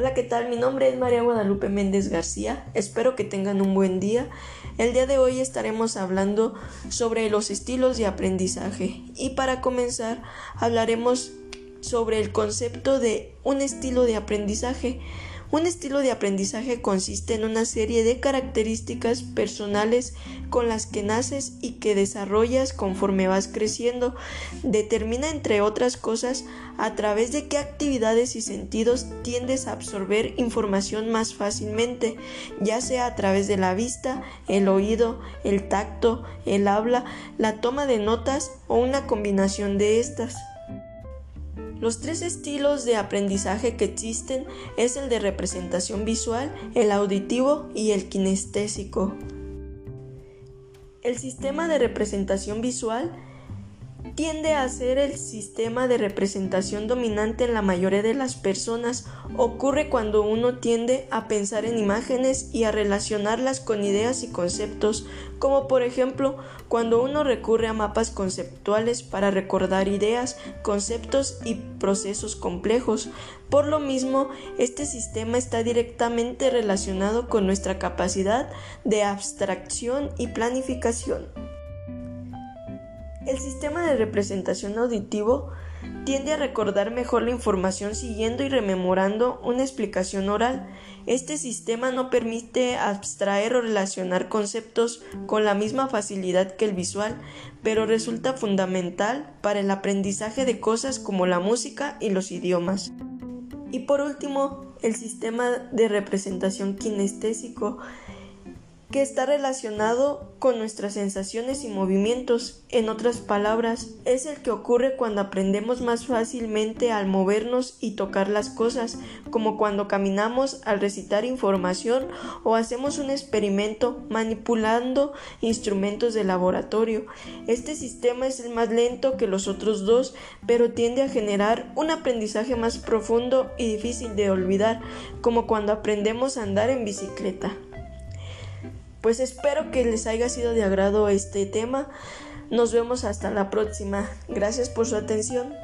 Hola, ¿qué tal? Mi nombre es María Guadalupe Méndez García. Espero que tengan un buen día. El día de hoy estaremos hablando sobre los estilos de aprendizaje y para comenzar hablaremos sobre el concepto de un estilo de aprendizaje. Un estilo de aprendizaje consiste en una serie de características personales con las que naces y que desarrollas conforme vas creciendo. Determina, entre otras cosas, a través de qué actividades y sentidos tiendes a absorber información más fácilmente, ya sea a través de la vista, el oído, el tacto, el habla, la toma de notas o una combinación de estas. Los tres estilos de aprendizaje que existen es el de representación visual, el auditivo y el kinestésico. El sistema de representación visual tiende a ser el sistema de representación dominante en la mayoría de las personas. Ocurre cuando uno tiende a pensar en imágenes y a relacionarlas con ideas y conceptos, como por ejemplo cuando uno recurre a mapas conceptuales para recordar ideas, conceptos y procesos complejos. Por lo mismo, este sistema está directamente relacionado con nuestra capacidad de abstracción y planificación. El sistema de representación auditivo tiende a recordar mejor la información siguiendo y rememorando una explicación oral. Este sistema no permite abstraer o relacionar conceptos con la misma facilidad que el visual, pero resulta fundamental para el aprendizaje de cosas como la música y los idiomas. Y por último, el sistema de representación kinestésico que está relacionado con nuestras sensaciones y movimientos. En otras palabras, es el que ocurre cuando aprendemos más fácilmente al movernos y tocar las cosas, como cuando caminamos al recitar información o hacemos un experimento manipulando instrumentos de laboratorio. Este sistema es el más lento que los otros dos, pero tiende a generar un aprendizaje más profundo y difícil de olvidar, como cuando aprendemos a andar en bicicleta. Pues espero que les haya sido de agrado este tema. Nos vemos hasta la próxima. Gracias por su atención.